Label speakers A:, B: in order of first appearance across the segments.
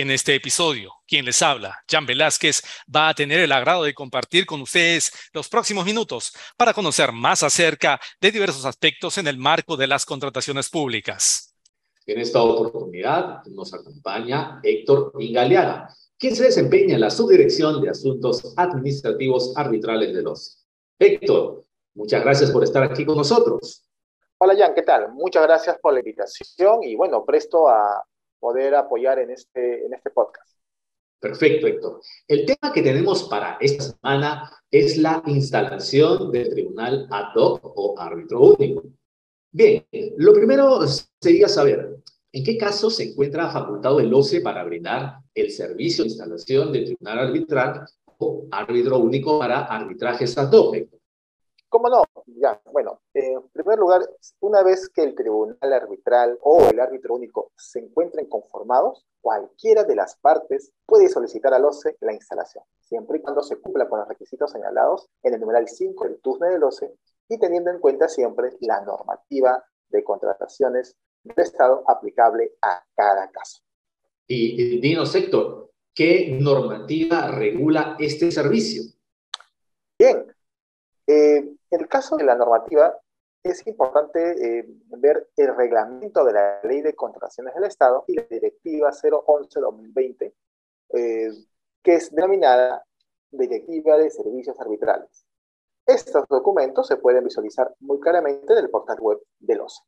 A: En este episodio, quien les habla, Jan Velázquez, va a tener el agrado de compartir con ustedes los próximos minutos para conocer más acerca de diversos aspectos en el marco de las contrataciones públicas.
B: En esta oportunidad nos acompaña Héctor Ingaliaga, quien se desempeña en la Subdirección de Asuntos Administrativos Arbitrales de los. Héctor, muchas gracias por estar aquí con nosotros.
C: Hola Jan, ¿qué tal? Muchas gracias por la invitación y bueno, presto a poder apoyar en este, en este podcast.
B: Perfecto, Héctor. El tema que tenemos para esta semana es la instalación del tribunal ad hoc o árbitro único. Bien, lo primero sería saber en qué caso se encuentra facultado el OCE para brindar el servicio de instalación del tribunal arbitral o árbitro único para arbitrajes ad hoc.
C: ¿Cómo no? Ya, bueno, en primer lugar, una vez que el tribunal arbitral o el árbitro único se encuentren conformados, cualquiera de las partes puede solicitar al OCE la instalación, siempre y cuando se cumpla con los requisitos señalados en el numeral 5 del TUSNE del OCE y teniendo en cuenta siempre la normativa de contrataciones del Estado aplicable a cada caso.
B: Y, dinos, Héctor, ¿qué normativa regula este servicio?
C: Bien, eh, en el caso de la normativa, es importante eh, ver el reglamento de la Ley de Contrataciones del Estado y la Directiva 011-2020, eh, que es denominada Directiva de Servicios Arbitrales. Estos documentos se pueden visualizar muy claramente en el portal web del OCE.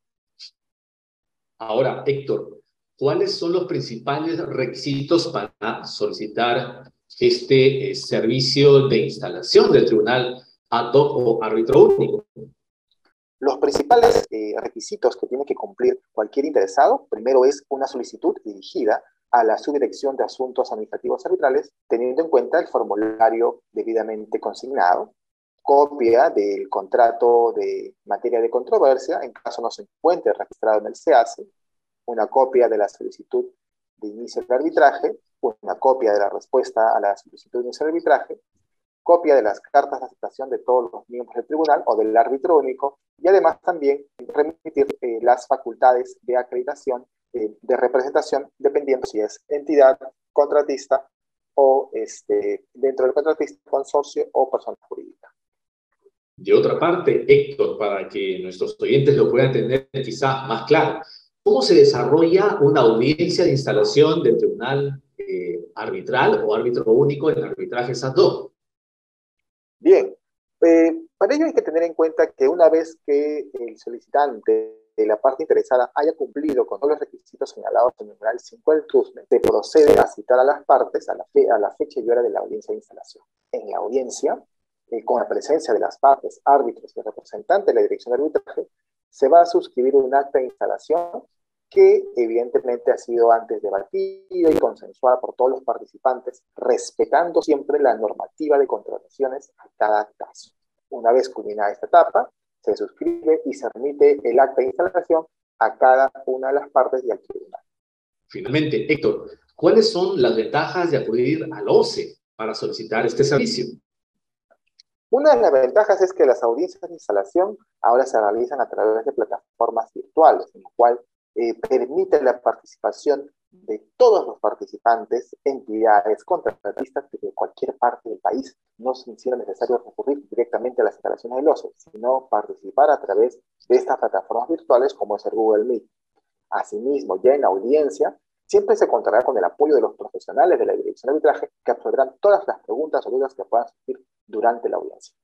B: Ahora, Héctor, ¿cuáles son los principales requisitos para solicitar este eh, servicio de instalación del Tribunal hoc o árbitro único?
C: Los principales eh, requisitos que tiene que cumplir cualquier interesado, primero es una solicitud dirigida a la Subdirección de Asuntos Administrativos Arbitrales, teniendo en cuenta el formulario debidamente consignado, copia del contrato de materia de controversia, en caso no se encuentre registrado en el SEACE, una copia de la solicitud de inicio de arbitraje, una copia de la respuesta a la solicitud de inicio de arbitraje, copia de las cartas de aceptación de todos los miembros del tribunal o del árbitro único y además también remitir eh, las facultades de acreditación eh, de representación dependiendo si es entidad, contratista o este, dentro del contratista, consorcio o persona jurídica.
B: De otra parte, Héctor, para que nuestros oyentes lo puedan entender quizá más claro, ¿cómo se desarrolla una audiencia de instalación del tribunal eh, arbitral o árbitro único en arbitrajes ad hoc?
C: Bien, eh, para ello hay que tener en cuenta que una vez que el solicitante de la parte interesada haya cumplido con todos los requisitos señalados en el numeral 5 del TUSME, se procede a citar a las partes a la, a la fecha y hora de la audiencia de instalación. En la audiencia, eh, con la presencia de las partes, árbitros y representantes de la dirección de arbitraje, se va a suscribir un acta de instalación que evidentemente ha sido antes debatida y consensuada por todos los participantes, respetando siempre la normativa de contrataciones a cada caso. Una vez culminada esta etapa, se suscribe y se remite el acta de instalación a cada una de las partes y al tribunal.
B: Finalmente, Héctor, ¿cuáles son las ventajas de acudir al OCE para solicitar este servicio?
C: Una de las ventajas es que las audiencias de instalación ahora se realizan a través de plataformas virtuales, en lo cual eh, permite la participación de todos los participantes, entidades, contratistas de cualquier parte del país. No es necesario recurrir directamente a las instalaciones del OCE, sino participar a través de estas plataformas virtuales como es el Google Meet. Asimismo, ya en la audiencia, siempre se contará con el apoyo de los profesionales de la dirección de arbitraje que absorberán todas las preguntas o dudas que puedan surgir durante la audiencia.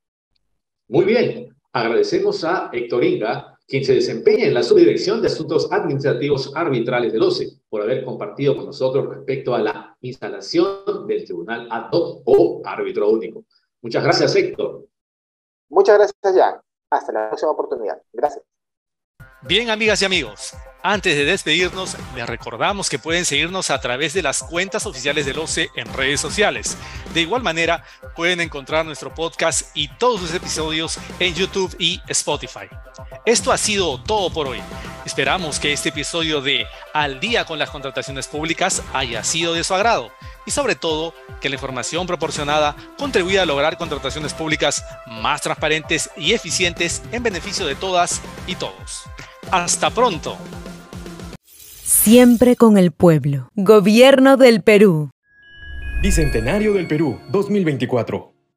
B: Muy bien, agradecemos a Héctor Inga quien se desempeña en la Subdirección de Asuntos Administrativos Arbitrales del OCE, por haber compartido con nosotros respecto a la instalación del Tribunal ad hoc o árbitro único. Muchas gracias, Héctor.
C: Muchas gracias, Jan. Hasta la próxima oportunidad. Gracias.
B: Bien, amigas y amigos, antes de despedirnos, les recordamos que pueden seguirnos a través de las cuentas oficiales del OCE en redes sociales. De igual manera, pueden encontrar nuestro podcast y todos sus episodios en YouTube y Spotify. Esto ha sido todo por hoy. Esperamos que este episodio de Al día con las contrataciones públicas haya sido de su agrado y sobre todo que la información proporcionada contribuya a lograr contrataciones públicas más transparentes y eficientes en beneficio de todas y todos. Hasta pronto.
D: Siempre con el pueblo. Gobierno del Perú.
E: Bicentenario del Perú 2024.